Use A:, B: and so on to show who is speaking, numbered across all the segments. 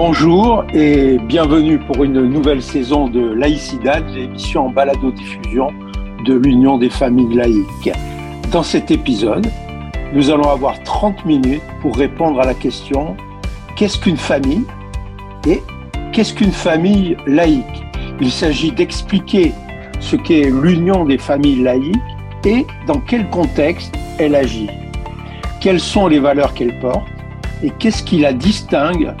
A: Bonjour et bienvenue pour une nouvelle saison de Laïcidad, l'émission en balado-diffusion de l'Union des familles laïques. Dans cet épisode, nous allons avoir 30 minutes pour répondre à la question qu'est-ce qu'une famille? et qu'est-ce qu'une famille laïque? Il s'agit d'expliquer ce qu'est l'Union des familles laïques et dans quel contexte elle agit. Quelles sont les valeurs qu'elle porte et qu'est-ce qui la distingue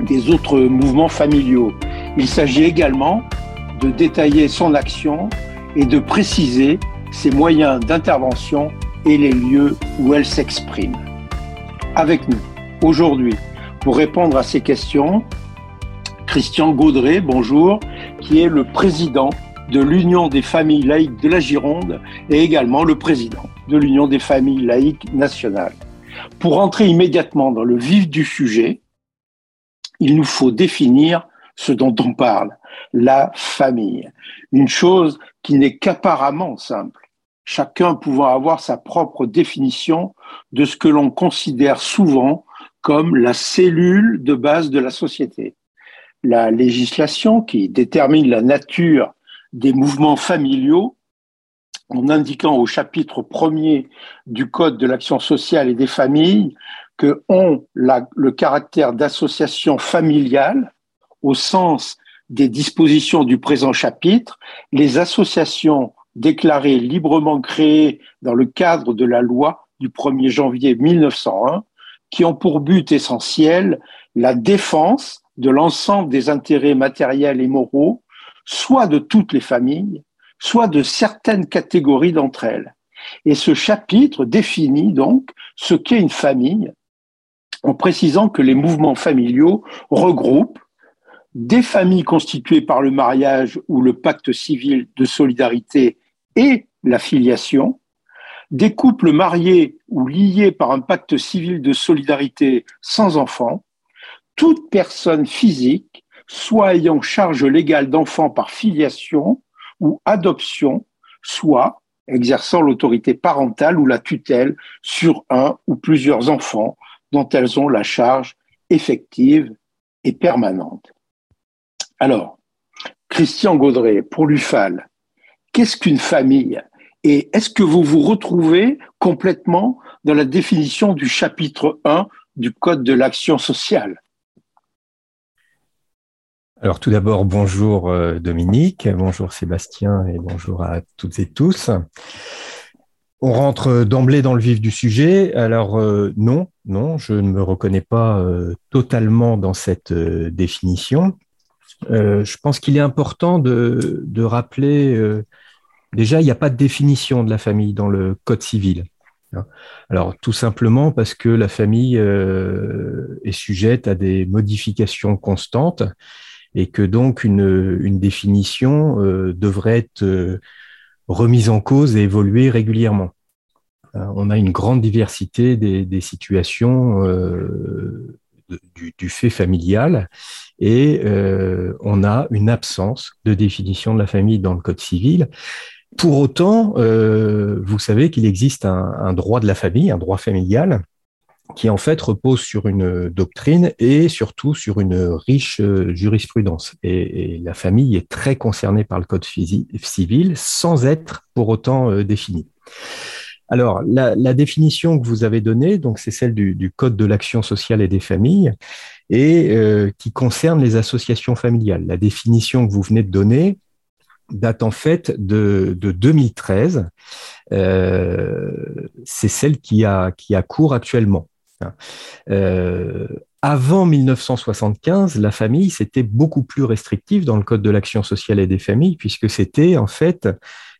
A: des autres mouvements familiaux. Il s'agit également de détailler son action et de préciser ses moyens d'intervention et les lieux où elle s'exprime. Avec nous, aujourd'hui, pour répondre à ces questions, Christian Gaudré, bonjour, qui est le président de l'Union des familles laïques de la Gironde et également le président de l'Union des familles laïques nationales. Pour entrer immédiatement dans le vif du sujet, il nous faut définir ce dont on parle, la famille. Une chose qui n'est qu'apparemment simple, chacun pouvant avoir sa propre définition de ce que l'on considère souvent comme la cellule de base de la société. La législation qui détermine la nature des mouvements familiaux en indiquant au chapitre premier du Code de l'action sociale et des familles que ont le caractère d'association familiale au sens des dispositions du présent chapitre, les associations déclarées librement créées dans le cadre de la loi du 1er janvier 1901, qui ont pour but essentiel la défense de l'ensemble des intérêts matériels et moraux, soit de toutes les familles, soit de certaines catégories d'entre elles. Et ce chapitre définit donc ce qu'est une famille en précisant que les mouvements familiaux regroupent des familles constituées par le mariage ou le pacte civil de solidarité et la filiation, des couples mariés ou liés par un pacte civil de solidarité sans enfants, toute personne physique, soit ayant charge légale d'enfants par filiation ou adoption, soit exerçant l'autorité parentale ou la tutelle sur un ou plusieurs enfants elles ont la charge effective et permanente. Alors, Christian Gaudret, pour l'UFAL, qu'est-ce qu'une famille? Et est-ce que vous vous retrouvez complètement dans la définition du chapitre 1 du Code de l'action sociale?
B: Alors tout d'abord, bonjour euh, Dominique, bonjour Sébastien et bonjour à toutes et tous. On rentre d'emblée dans le vif du sujet. Alors euh, non, non, je ne me reconnais pas euh, totalement dans cette définition. je pense qu'il est important de, de rappeler, déjà, il n'y a pas de définition de la famille dans le Code civil. Alors tout simplement parce que la famille est sujette à des modifications constantes et que donc une, définition euh, devrait être euh, remise en cause et évoluer régulièrement. Euh, on a une grande diversité des, situations du, fait familial et on a une absence de définition de la famille dans le Code civil. Pour autant, vous savez qu'il existe un, droit de la famille, un droit familial, qui en fait repose sur une doctrine et surtout sur une riche euh, jurisprudence. Et, la famille est très concernée par le code civil sans être pour autant euh, définie. Alors, la, définition que vous avez donnée, donc c'est celle du, Code de l'action sociale et des familles, et euh, qui concerne les associations familiales. La définition que vous venez de donner date en fait de, 2013. c'est celle qui a, qui a cours actuellement. Euh, avant 1975, la famille, c'était beaucoup plus restrictif dans le Code de l'action sociale et des familles, puisque c'était en fait,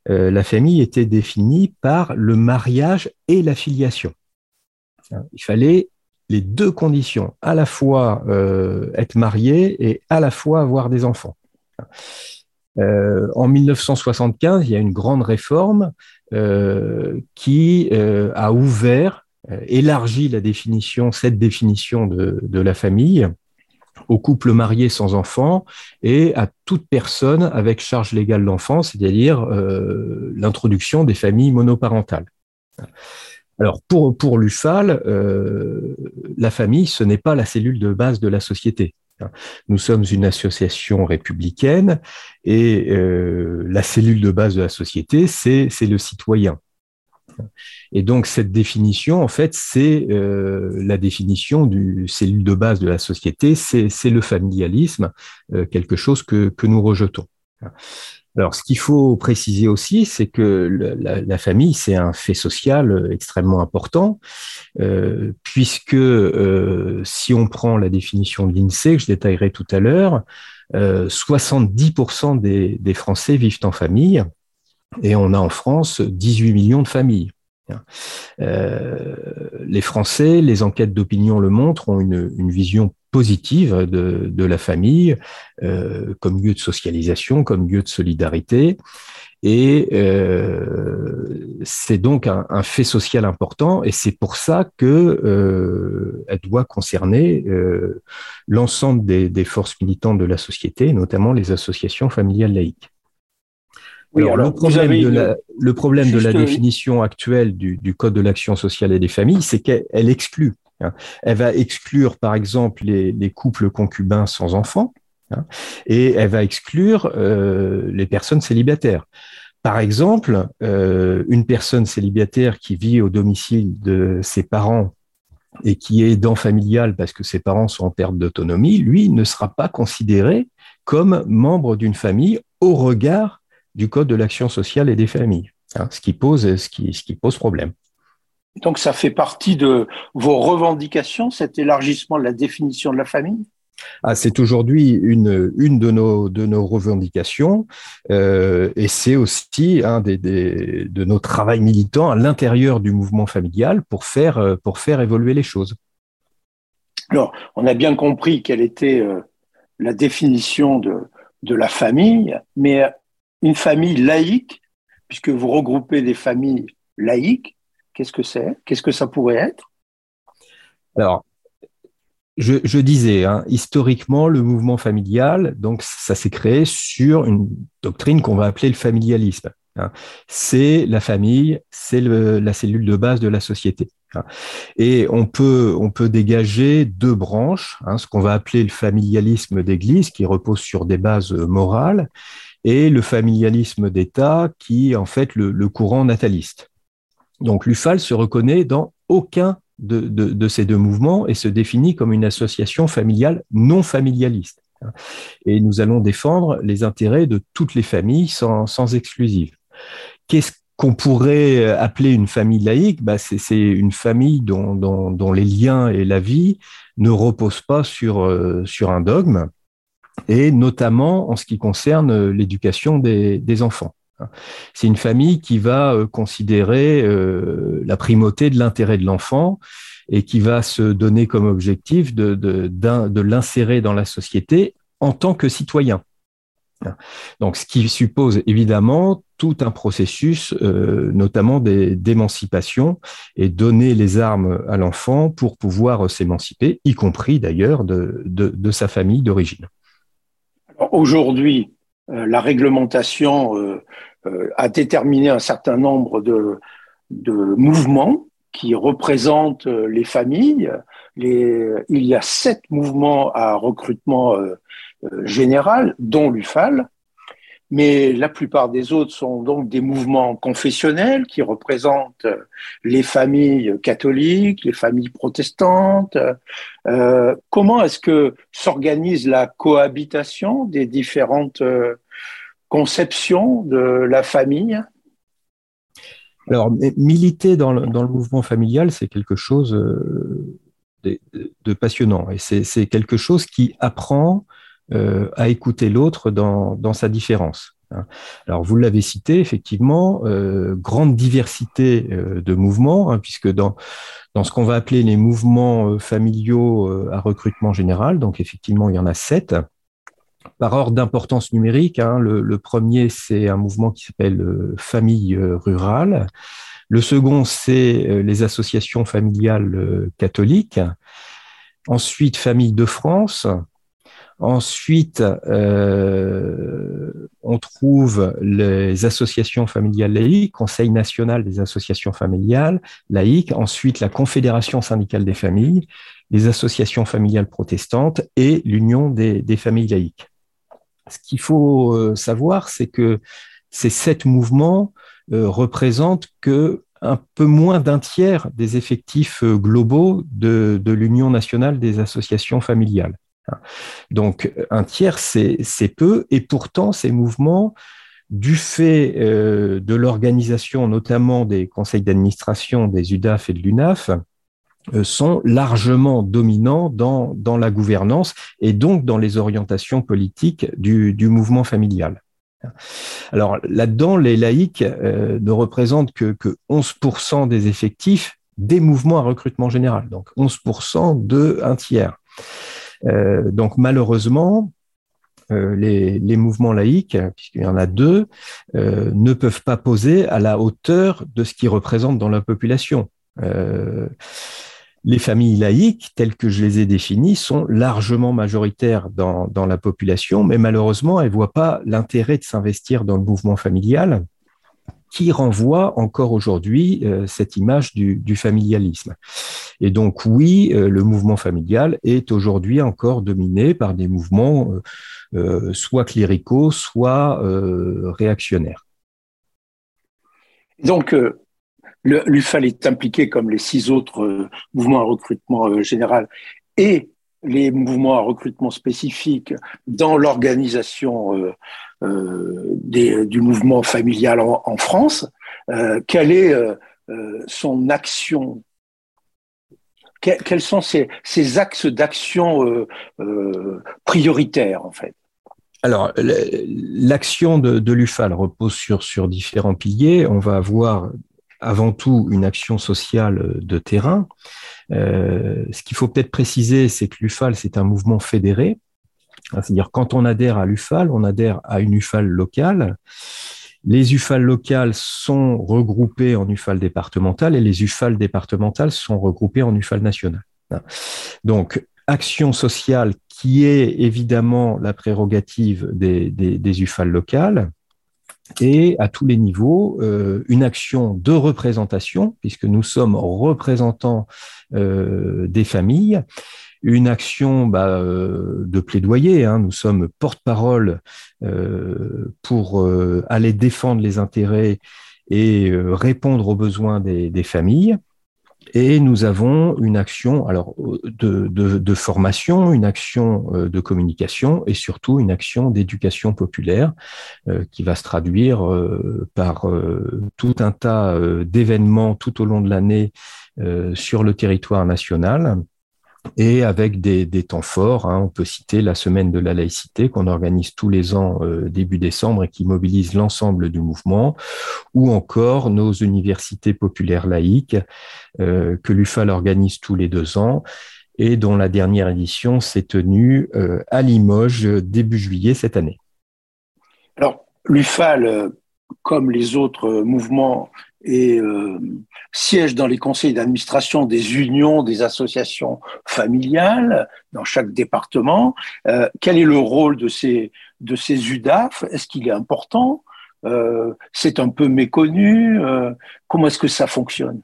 B: euh, la famille était définie par le mariage et la filiation. Il fallait les deux conditions, à la fois euh, être marié et à la fois avoir des enfants. en 1975, il y a une grande réforme qui a ouvert élargit la définition, cette définition de, la famille aux couples mariés sans enfants et à toute personne avec charge légale d'enfant, c'est-à-dire euh, l'introduction des familles monoparentales. Alors pour, pour l'UFAL, la famille, ce n'est pas la cellule de base de la société. Nous sommes une association républicaine et la cellule de base de la société, c'est le citoyen. Et donc cette définition, en fait, c'est euh, la définition du cellule de base de la société, c'est le familialisme, euh, quelque chose que, que nous rejetons. Alors, ce qu'il faut préciser aussi, c'est que la, famille, c'est un fait social extrêmement important, euh, puisque euh, si on prend la définition de l'INSEE, que je détaillerai tout à l'heure, euh, 70% des, des Français vivent en famille, et on a en France 18 millions de familles. Euh, les Français, les enquêtes d'opinion le montrent, ont une, vision positive de, la famille euh, comme lieu de socialisation, comme lieu de solidarité. Et euh, c'est donc un, fait social important, et c'est pour ça que euh, elle doit concerner l'ensemble des, forces militantes de la société, notamment les associations familiales laïques. Oui, alors, le problème, de la, le problème de la définition actuelle du, du Code de l'action sociale et des familles, c'est qu'elle exclut. Hein. Elle va exclure, par exemple, les, les couples concubins sans enfants, hein, et elle va exclure euh, les personnes célibataires. Par exemple, euh, une personne célibataire qui vit au domicile de ses parents et qui est aidant familial parce que ses parents sont en perte d'autonomie, lui ne sera pas considéré comme membre d'une famille au regard du Code de l'action sociale et des familles, hein, ce, qui pose, ce, qui, ce qui pose problème.
A: Donc ça fait partie de vos revendications, cet élargissement de la définition de la famille?
B: Ah, c'est aujourd'hui une, une de, nos, de nos revendications euh, et c'est aussi un des, des, de nos travaux militants à l'intérieur du mouvement familial pour faire, pour faire évoluer les choses.
A: Alors, on a bien compris quelle était euh, la définition de, de la famille, mais une famille laïque, puisque vous regroupez des familles laïques, qu'est-ce que c'est? Qu'est-ce que ça pourrait être?
B: Alors, je, disais, hein, historiquement, le mouvement familial, donc ça s'est créé sur une doctrine qu'on va appeler le familialisme. Hein. C'est la famille, c'est la cellule de base de la société. Hein. Et on peut, on peut dégager deux branches, ce qu'on va appeler le familialisme d'Église, qui repose sur des bases morales, et le familialisme d'État qui est en fait le, courant nataliste. Donc l'UFAL se reconnaît dans aucun de, ces deux mouvements et se définit comme une association familiale non familialiste. Et nous allons défendre les intérêts de toutes les familles sans, sans exclusive. Qu'est-ce qu'on pourrait appeler une famille laïque? Bah C'est une famille dont, les liens et la vie ne reposent pas sur, euh, sur un dogme, et notamment en ce qui concerne euh, l'éducation des, enfants. C'est une famille qui va euh, considérer euh, la primauté de l'intérêt de l'enfant et qui va se donner comme objectif de, l'insérer dans la société en tant que citoyen. Donc, ce qui suppose évidemment tout un processus, notamment d'émancipation, et donner les armes à l'enfant pour pouvoir s'émanciper, y compris d'ailleurs de, sa famille d'origine.
A: Aujourd'hui, euh, la réglementation euh, euh, a déterminé un certain nombre de, de mouvements qui représentent les familles. Les, il y a sept mouvements à recrutement général, dont l'UFAL, mais la plupart des autres sont donc des mouvements confessionnels qui représentent les familles catholiques, les familles protestantes. Euh, comment est-ce que s'organise la cohabitation des différentes euh, conceptions de la famille?
B: Alors, militer dans le, mouvement familial, c'est quelque chose euh, de, de, passionnant et c'est quelque chose qui apprend euh, à écouter l'autre dans, dans, sa différence. Hein. Alors, vous l'avez cité, effectivement, euh, grande diversité euh, de mouvements, hein, puisque dans, dans ce qu'on va appeler les mouvements euh, familiaux euh, à recrutement général, donc effectivement, il y en a sept. Par ordre d'importance numérique, hein, le, le, premier, c'est un mouvement qui s'appelle Famille rurale. Le second, c'est les associations familiales catholiques. Ensuite, Famille de France. Ensuite, euh, on trouve les associations familiales laïques, Conseil national des associations familiales laïques, ensuite la Confédération syndicale des familles, les associations familiales protestantes et l'Union des, familles laïques. Ce qu'il faut euh, savoir, c'est que ces sept mouvements euh, représentent que un peu moins d'un tiers des effectifs globaux de l'Union nationale des associations familiales. Donc un tiers, c'est peu, et pourtant ces mouvements, du fait euh, de l'organisation notamment des conseils d'administration des UDAF et de l'UNAF, euh, sont largement dominants dans, la gouvernance et donc dans les orientations politiques du, mouvement familial. Alors là-dedans, les laïcs euh, ne représentent que, que 11% des effectifs des mouvements à recrutement général, donc 11% de un tiers. Euh, donc malheureusement, euh, les, mouvements laïques, puisqu'il y en a deux, euh, ne peuvent pas poser à la hauteur de ce qu'ils représentent dans la population. les familles laïques, telles que je les ai définies, sont largement majoritaires dans, dans la population, mais malheureusement, elles ne voient pas l'intérêt de s'investir dans le mouvement familial qui renvoie encore aujourd'hui euh, cette image du, familialisme. Et donc oui, euh, le mouvement familial est aujourd'hui encore dominé par des mouvements euh, soit cléricaux, soit réactionnaires.
A: Donc l'UFAL est impliqué comme les six autres mouvements à recrutement général et les mouvements à recrutement spécifique dans l'organisation euh, du mouvement familial en, France. Euh, quelle est euh, son action? Quels sont ses, axes d'action prioritaires en fait?
B: Alors, l'action de, l'UFAL repose sur différents piliers. On va avoir avant tout une action sociale de terrain. Ce qu'il faut peut-être préciser, c'est que l'UFAL, c'est un mouvement fédéré. Hein, c'est-à-dire quand on adhère à l'UFAL, on adhère à une UFAL locale. Les UFAL locales sont regroupées en UFAL départementales et les UFAL départementales sont regroupées en UFAL nationales. Hein. Donc, action sociale qui est évidemment la prérogative des, UFAL locales et à tous les niveaux, euh, une action de représentation, puisque nous sommes représentants euh, des familles, une action bah, euh, de plaidoyer. Hein. Nous sommes porte-parole pour aller défendre les intérêts et répondre aux besoins des, familles. Et nous avons une action alors de, formation, une action de communication et surtout une action d'éducation populaire qui va se traduire par tout un tas d'événements tout au long de l'année sur le territoire national et avec des, temps forts. Hein. on peut citer la semaine de la laïcité qu'on organise tous les ans euh, début décembre et qui mobilise l'ensemble du mouvement, ou encore nos universités populaires laïques euh, que l'UFAL organise tous les deux ans et dont la dernière édition s'est tenue euh, à Limoges début juillet cette année.
A: Alors, l'UFAL, comme les autres mouvements et euh, siège dans les conseils d'administration des unions, des associations familiales dans chaque département. Euh, quel est le rôle de ces, UDAF? Est-ce qu'il est important? Euh, C'est un peu méconnu Comment est-ce que ça fonctionne?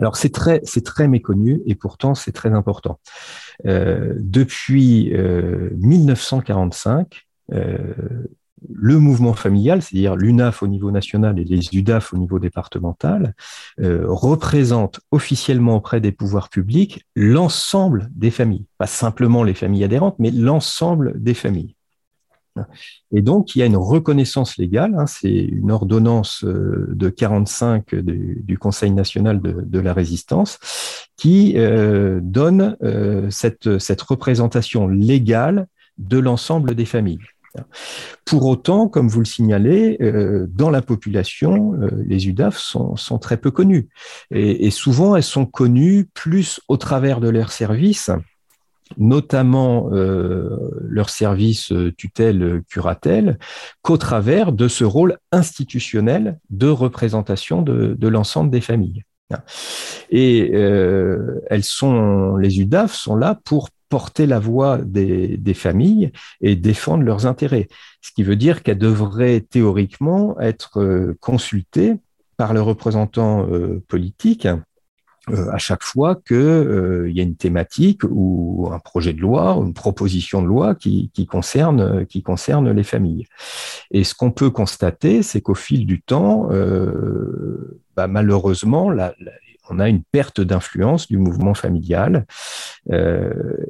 B: Alors c'est très c'est très méconnu et pourtant c'est très important. depuis 1945, le mouvement familial, c'est-à-dire l'UNAF au niveau national et les UDAF au niveau départemental, euh, représentent officiellement auprès des pouvoirs publics l'ensemble des familles, pas simplement les familles adhérentes, mais l'ensemble des familles. Et donc, il y a une reconnaissance légale, hein, c'est une ordonnance euh, de 45 du, Conseil national de, la résistance qui euh, donne cette représentation légale de l'ensemble des familles. Pour autant, comme vous le signalez, euh, dans la population, euh, les UDAF sont, très peu connues. Et, souvent, elles sont connues plus au travers de leurs services, notamment euh, leur service tutelle-curatelle, qu'au travers de ce rôle institutionnel de représentation de l'ensemble des familles. Et elles sont, les UDAF sont là pour porter la voix des, familles et défendre leurs intérêts. Ce qui veut dire qu'elle devrait théoriquement être consultée par le représentant politique euh, à chaque fois qu'il euh, y a une thématique ou un projet de loi une proposition de loi qui, concerne, les familles. Et ce qu'on peut constater, c'est qu'au fil du temps, euh, bah, malheureusement, on a une perte d'influence du mouvement familial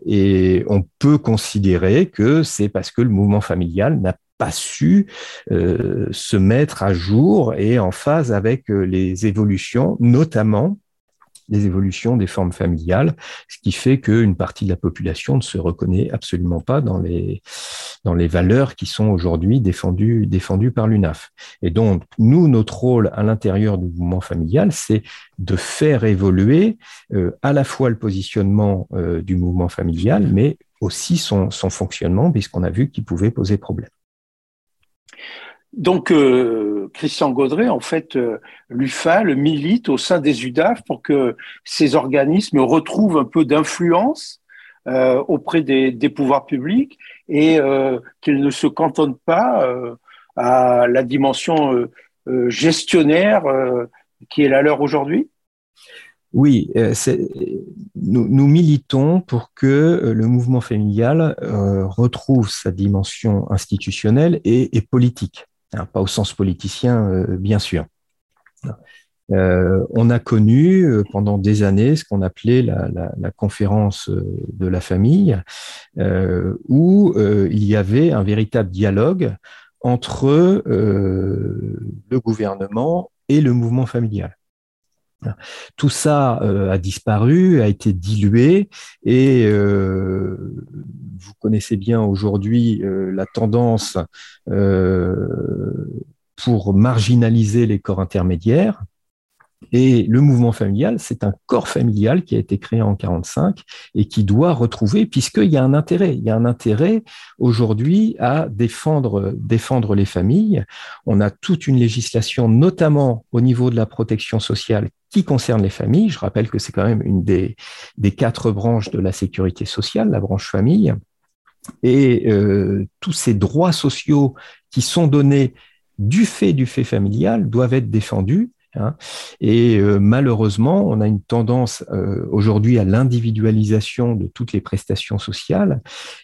B: et on peut considérer que c'est parce que le mouvement familial n'a pas su se mettre à jour et en phase avec les évolutions, notamment des évolutions des formes familiales, ce qui fait qu'une partie de la population ne se reconnaît absolument pas dans les, dans les valeurs qui sont aujourd'hui défendues, défendues par l'UNAF. Et donc, nous, notre rôle à l'intérieur du mouvement familial, c'est de faire évoluer euh, à la fois le positionnement euh, du mouvement familial, mais aussi son, son fonctionnement, puisqu'on a vu qu'il pouvait poser problème.
A: Donc, euh, Christian Gaudret, en fait, euh, l'UFAL milite au sein des UDAF pour que ces organismes retrouvent un peu d'influence euh, auprès des, pouvoirs publics et qu'ils ne se cantonnent pas à la dimension gestionnaire qui est la leur aujourd'hui
B: oui, nous, militons pour que le mouvement familial retrouve sa dimension institutionnelle et politique. Hein, pas au sens politicien, euh, bien sûr. Euh, on a connu euh, pendant des années ce qu'on appelait la, conférence de la famille, où il y avait un véritable dialogue entre le gouvernement et le mouvement familial. Tout ça euh, a disparu, a été dilué et euh, vous connaissez bien aujourd'hui euh, la tendance pour marginaliser les corps intermédiaires. Et le mouvement familial, c'est un corps familial qui a été créé en 45 et qui doit retrouver, puisqu'il y a un intérêt, il y a un intérêt aujourd'hui à défendre, défendre les familles. On a toute une législation, notamment au niveau de la protection sociale, qui concerne les familles. Je rappelle que c'est quand même une des, quatre branches de la sécurité sociale, la branche famille. Et euh, tous ces droits sociaux qui sont donnés du fait du fait familial doivent être défendus Hein. Et euh, malheureusement, on a une tendance euh, aujourd'hui à l'individualisation de toutes les prestations sociales.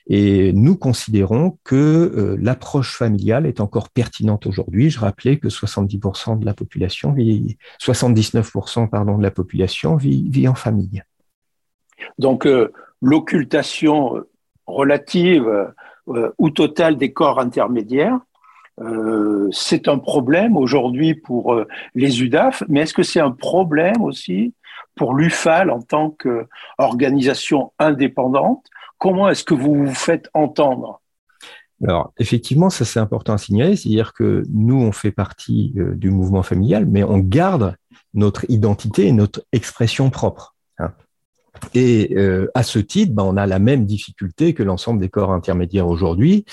B: Et nous considérons que euh, l'approche familiale est encore pertinente aujourd'hui. Je rappelais que 70% de la population vit, 79% pardon de la population vit en famille.
A: Donc l'occultation relative ou totale des corps intermédiaires euh, c'est un problème aujourd'hui pour euh, les UDAF, mais est-ce que c'est un problème aussi pour l'UFAL en tant qu'organisation indépendante? Comment est-ce que vous vous faites entendre?
B: Alors, effectivement, ça c'est important à signaler, c'est-à-dire que nous, on fait partie euh, du mouvement familial, mais on garde notre identité et notre expression propre. Et euh, à ce titre, ben, on a la même difficulté que l'ensemble des corps intermédiaires aujourd'hui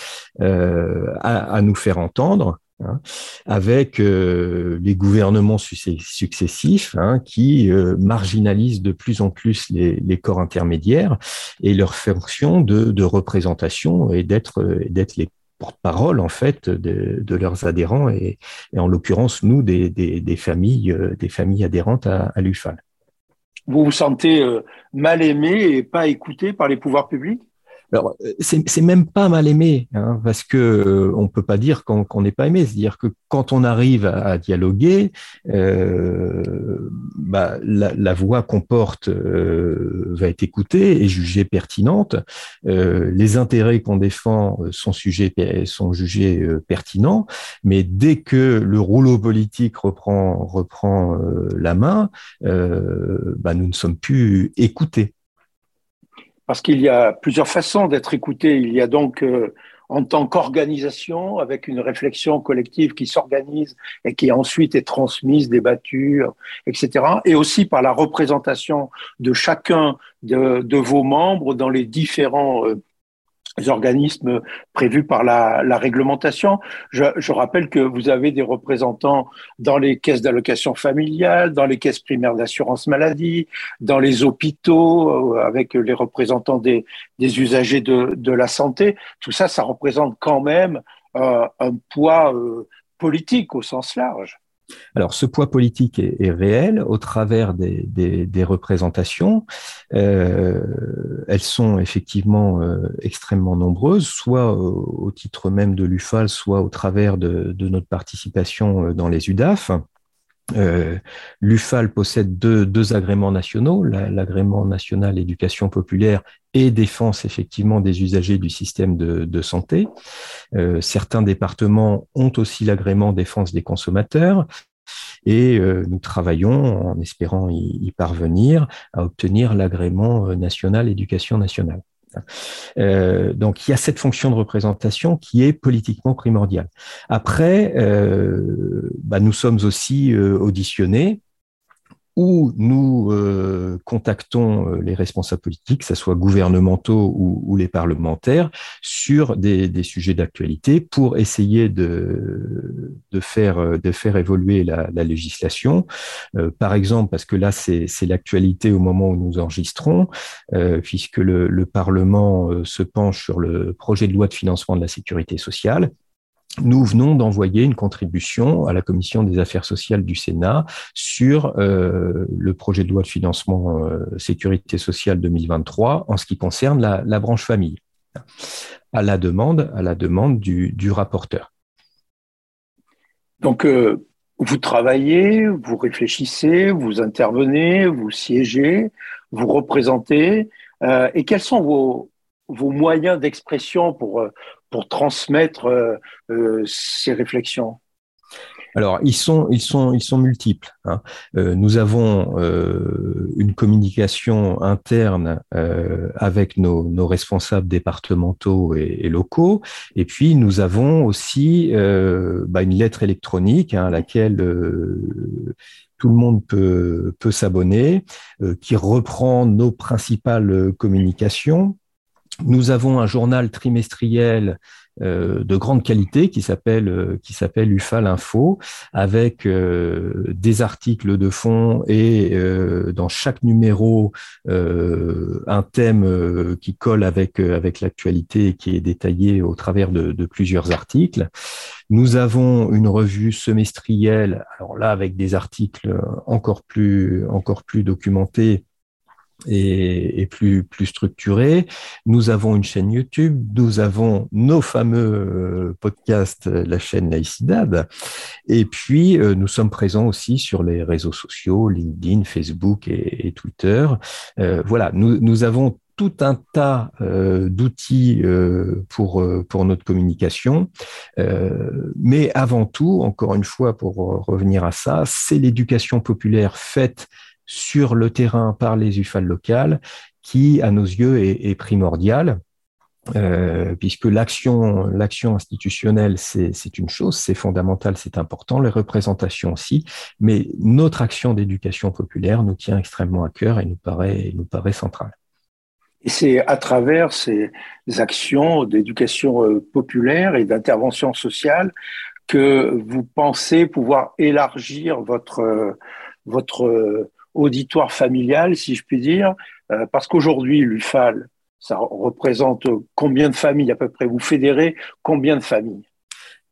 B: euh, à, nous faire entendre. Hein, avec euh, les gouvernements successifs hein, qui marginalisent de plus en plus les, corps intermédiaires et leur fonction de, représentation et d'être les porte-parole en fait de, leurs adhérents et, en l'occurrence nous des, familles des familles adhérentes à, à l'UFAL
A: vous vous sentez euh, mal aimé et pas écouté par les pouvoirs publics?
B: Alors, euh, c'est même pas mal aimé, hein, parce que euh, on peut pas dire qu'on n'est pas aimé. C'est-à-dire que quand on arrive à, dialoguer, euh, bah, la, voix qu'on porte va être écoutée et jugée pertinente. les intérêts qu'on défend sont, sujets, sont jugés pertinents, mais dès que le rouleau politique reprend, reprend la main, bah, nous ne sommes plus écoutés
A: parce qu'il y a plusieurs façons d'être écouté. Il y a donc euh, en tant qu'organisation, avec une réflexion collective qui s'organise et qui ensuite est transmise, débattue, etc. Et aussi par la représentation de chacun de, vos membres dans les différents euh, organismes prévus par la, réglementation. Je, rappelle que vous avez des représentants dans les caisses d'allocation familiale, dans les caisses primaires d'assurance maladie, dans les hôpitaux, euh, avec les représentants des, usagers de, la santé. Tout ça, ça représente quand même euh, un poids euh, politique au sens large.
B: Alors, ce poids politique est, réel au travers des, représentations. Euh, elles sont effectivement euh, extrêmement nombreuses, soit au, titre même de l'UFAL, soit au travers de, notre participation euh, dans les UDAF. L'UFAL possède deux, agréments nationaux, l'agrément national éducation populaire et défense effectivement des usagers du système de, santé. certains départements ont aussi l'agrément défense des consommateurs et euh, nous travaillons en espérant y, parvenir à obtenir l'agrément euh, national éducation nationale. Euh, donc il y a cette fonction de représentation qui est politiquement primordiale. Après, bah, nous sommes aussi auditionnés où nous euh, contactons euh, les responsables politiques, que ce soit gouvernementaux ou, les parlementaires, sur des, sujets d'actualité pour essayer de, de, faire, euh, de faire évoluer la, législation. par exemple, parce que là, c'est l'actualité au moment où nous enregistrons, puisque le, le Parlement se penche sur le projet de loi de financement de la sécurité sociale nous venons d'envoyer une contribution à la Commission des affaires sociales du Sénat sur euh, le projet de loi de financement euh, sécurité sociale 2023 en ce qui concerne la, branche famille, à la demande, du, rapporteur.
A: Donc, euh, vous travaillez, vous réfléchissez, vous intervenez, vous siégez, vous représentez. et quels sont vos moyens d'expression pour, pour transmettre euh, euh, ces réflexions
B: alors, ils sont, ils sont, ils sont multiples. Hein. Euh, nous avons une communication interne avec nos, responsables départementaux et, locaux, et puis nous avons aussi bah, une lettre électronique hein, à laquelle tout le monde peut, peut s'abonner, qui reprend nos principales communications nous avons un journal trimestriel euh, de grande qualité qui s'appelle euh, qui s'appelle UFAL Info avec euh, des articles de fond et dans chaque numéro un thème qui colle avec avec l'actualité et qui est détaillé au travers de, de, plusieurs articles. Nous avons une revue semestrielle alors là avec des articles encore plus encore plus documentés et, plus, plus structuré. Nous avons une chaîne YouTube, nous avons nos fameux euh, podcasts, la chaîne Laïcidad, et puis euh, nous sommes présents aussi sur les réseaux sociaux, LinkedIn, Facebook et, Twitter. Euh, voilà, nous, nous avons tout un tas d'outils pour, pour notre communication. mais avant tout, encore une fois, pour revenir à ça, c'est l'éducation populaire faite sur le terrain par les UFAL locales qui, à nos yeux, est, primordial. Euh, puisque l'action, l'action institutionnelle, c'est une chose, c'est fondamental, c'est important, les représentations aussi, mais notre action d'éducation populaire nous tient extrêmement à cœur et nous paraît, nous paraît centrale.
A: Et c'est à travers ces actions d'éducation euh, populaire et d'intervention sociale que vous pensez pouvoir élargir votre, euh, votre auditoire familial, si je puis dire, euh, parce qu'aujourd'hui, l'UFAL, ça représente combien de familles à peu près? Vous fédérez combien de familles?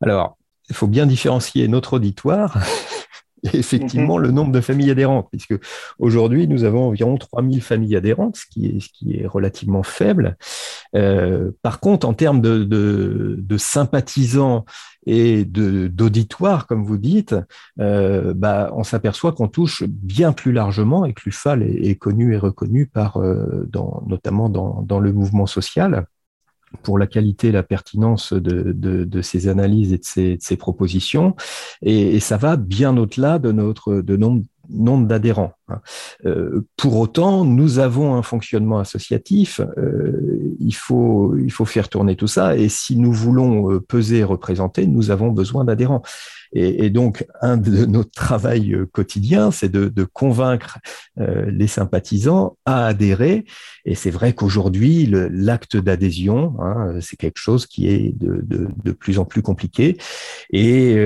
B: Alors, il faut bien différencier notre auditoire effectivement le nombre de familles adhérentes, puisque aujourd'hui nous avons environ 3000 familles adhérentes, ce qui est, relativement faible. Euh, par contre, en termes de, sympathisants et d'auditoire, comme vous dites, euh, bah, on s'aperçoit qu'on touche bien plus largement et que l'UFAL est, connu et reconnu euh, notamment dans, le mouvement social pour la qualité la pertinence de, de, ces analyses et de ces, de ces propositions. Et, et, ça va bien au-delà de notre de nombre nombre d'adhérents. Hein. Euh, pour autant, nous avons un fonctionnement associatif. Euh, il, faut, il faut faire tourner tout ça. Et si nous voulons euh, peser et représenter, nous avons besoin d'adhérents. Et, donc, un de nos travail quotidien, c'est de, convaincre les sympathisants à adhérer. Et c'est vrai qu'aujourd'hui, l'acte d'adhésion, hein, c'est quelque chose qui est de, de, plus en plus compliqué. Et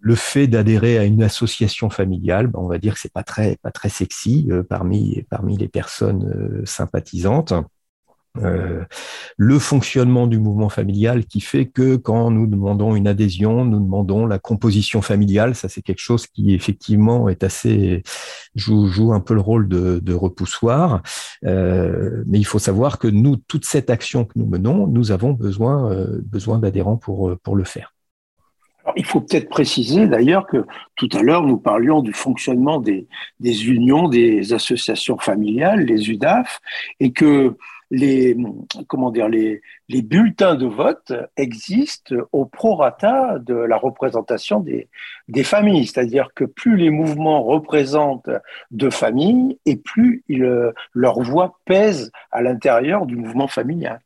B: le fait d'adhérer à une association familiale, ben, on va dire c'est pas très pas très sexy parmi parmi les personnes sympathisantes. Euh, le fonctionnement du mouvement familial qui fait que quand nous demandons une adhésion, nous demandons la composition familiale. Ça, c'est quelque chose qui effectivement est assez joue, joue un peu le rôle de, repoussoir. Euh, mais il faut savoir que nous, toute cette action que nous menons, nous avons besoin euh, besoin d'adhérents pour pour le faire.
A: Il faut peut-être préciser d'ailleurs que tout à l'heure, nous parlions du fonctionnement des, unions, des associations familiales, les UDAF, et que les, comment dire, les, bulletins de vote existent au prorata de la représentation des, familles. C'est-à-dire que plus les mouvements représentent de familles et plus leur voix pèse à l'intérieur du mouvement familial.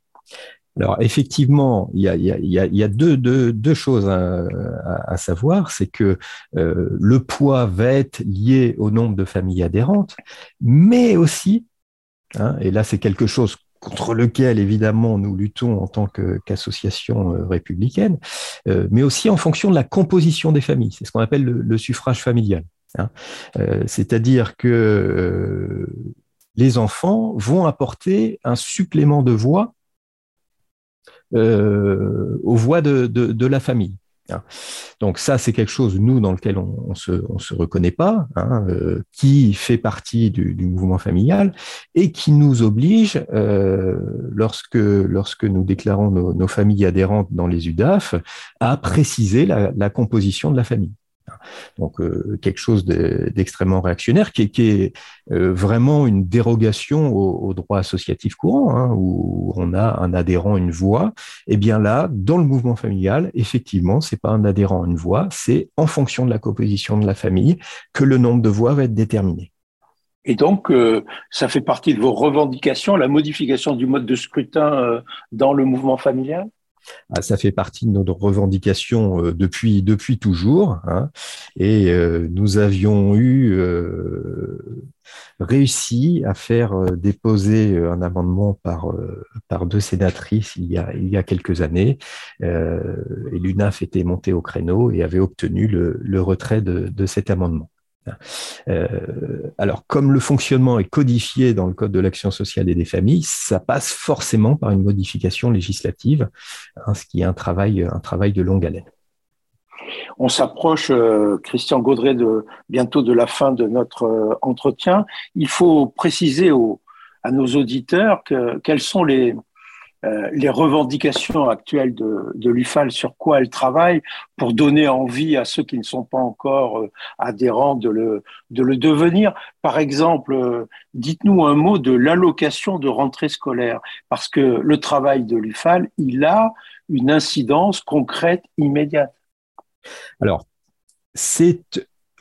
B: Alors effectivement, il y a, deux, choses à, savoir, c'est que euh, le poids va être lié au nombre de familles adhérentes, mais aussi, hein, et là c'est quelque chose contre lequel évidemment nous luttons en tant qu'association euh, républicaine, euh, mais aussi en fonction de la composition des familles. C'est ce qu'on appelle le, suffrage familial. Hein. C'est-à-dire que les enfants vont apporter un supplément de voix aux voix de la famille. Hein. Donc ça, c'est quelque chose, nous, dans lequel on, on, se, se reconnaît pas, hein, euh, qui fait partie du, du, mouvement familial et qui nous oblige, euh, lorsque, lorsque nous déclarons nos, nos, familles adhérentes dans les UDAF, à préciser la, la composition de la famille. Donc euh, quelque chose d'extrêmement réactionnaire qui, est euh, vraiment une dérogation au, droit associatif courant, hein, où on a un adhérent, une voix. Et eh bien là, dans le mouvement familial, effectivement, c'est pas un adhérent, une voix, c'est en fonction de la composition de la famille que le nombre de voix va être déterminé.
A: Et donc, euh, ça fait partie de vos revendications, la modification du mode de scrutin dans le mouvement familial?
B: Ça fait partie de notre revendication euh, depuis, depuis toujours. Hein. et euh, nous avions eu euh, réussi à faire déposer un amendement par, par deux sénatrices il y a, il y a quelques années. et l'UNAF était monté au créneau et avait obtenu le, le retrait de, de cet amendement. Euh, alors, comme le fonctionnement est codifié dans le Code de l'action sociale et des familles, ça passe forcément par une modification législative, hein, ce qui est un travail, un travail de longue haleine.
A: On s'approche, euh, Christian Gaudret, de, bientôt de la fin de notre euh, entretien. Il faut préciser à nos auditeurs que, quels sont les, euh, les revendications actuelles de, de l'UFAL, sur quoi elle travaille, pour donner envie à ceux qui ne sont pas encore euh, adhérents de le, de le devenir. Par exemple, euh, dites-nous un mot de l'allocation de rentrée scolaire, parce que le travail de l'UFAL, il a une incidence concrète immédiate.
B: Alors, c'est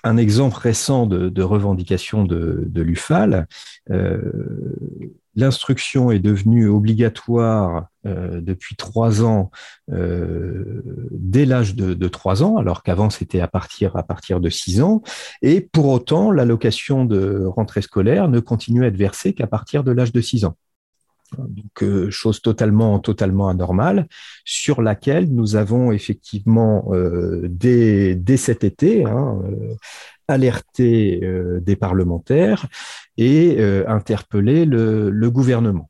B: un exemple récent de, revendication de, l'UFAL l'instruction est devenue obligatoire euh, depuis trois ans euh, dès l'âge de, trois ans, alors qu'avant c'était à partir de six ans, et pour autant l'allocation de rentrée scolaire ne continue à être versée qu'à partir de l'âge de six ans. Donc, euh, chose totalement, totalement anormale, sur laquelle nous avons effectivement, dès, dès, cet été, hein, alerté des parlementaires et euh, interpeller le, gouvernement.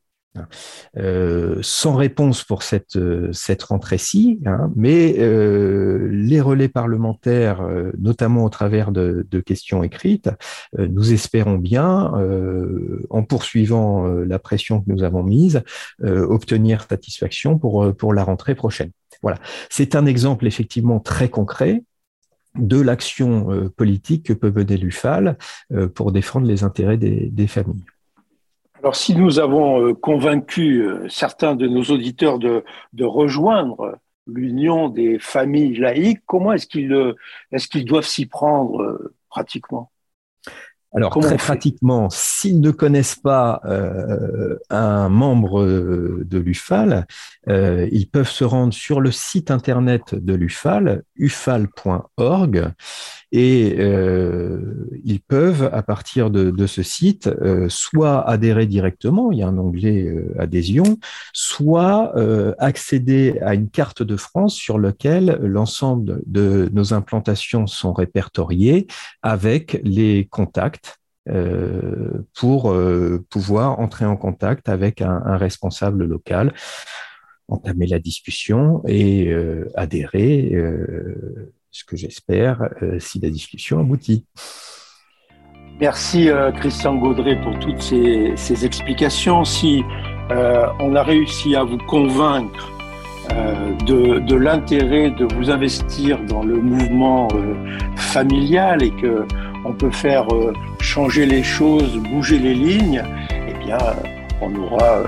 B: Euh, sans réponse pour cette, euh, cette rentrée-ci, hein, mais les relais parlementaires, notamment au travers de, questions écrites, nous espérons bien, en poursuivant la pression que nous avons mise, obtenir satisfaction pour, pour la rentrée prochaine. Voilà, c'est un exemple effectivement très concret de l'action euh, politique que peut mener l'UFAL euh, pour défendre les intérêts des, familles.
A: Alors, si nous avons euh, convaincu certains de nos auditeurs de, rejoindre l'Union des familles laïques, comment est-ce qu'ils est qu'ils doivent s'y prendre pratiquement?
B: Alors très pratiquement, s'ils ne connaissent pas euh, un membre de l'UFAL, euh, ils peuvent se rendre sur le site internet de l'UFAL, ufal.org, et euh, ils peuvent, à partir de, ce site, soit adhérer directement, il y a un onglet adhésion, soit accéder à une carte de France sur laquelle l'ensemble de nos implantations sont répertoriées avec les contacts euh, pour euh, pouvoir entrer en contact avec un, responsable local, entamer la discussion et euh, adhérer, ce que j'espère, si la discussion aboutit.
A: Merci Christian Gaudret pour toutes ces, explications. Si on a réussi à vous convaincre de, l'intérêt de vous investir dans le mouvement familial et que on peut faire euh, changer les choses, bouger les lignes, eh bien, on aura euh,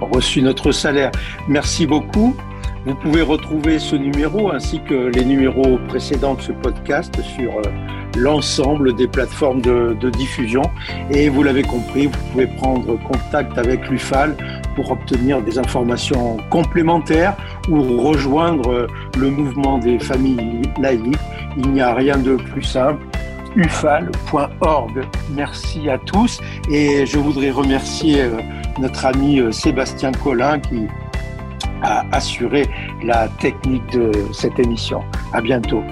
A: reçu notre salaire. Merci beaucoup. Vous pouvez retrouver ce numéro ainsi que les numéros précédents de ce podcast sur euh, l'ensemble des plateformes de, diffusion. Et vous l'avez compris, vous pouvez prendre contact avec l'UFAL pour obtenir des informations complémentaires ou rejoindre le mouvement des familles laïques. Il n'y a rien de plus simple ufal.org. Merci à tous et je voudrais remercier euh, notre ami euh, Sébastien Collin qui a assuré la technique de cette émission. À bientôt.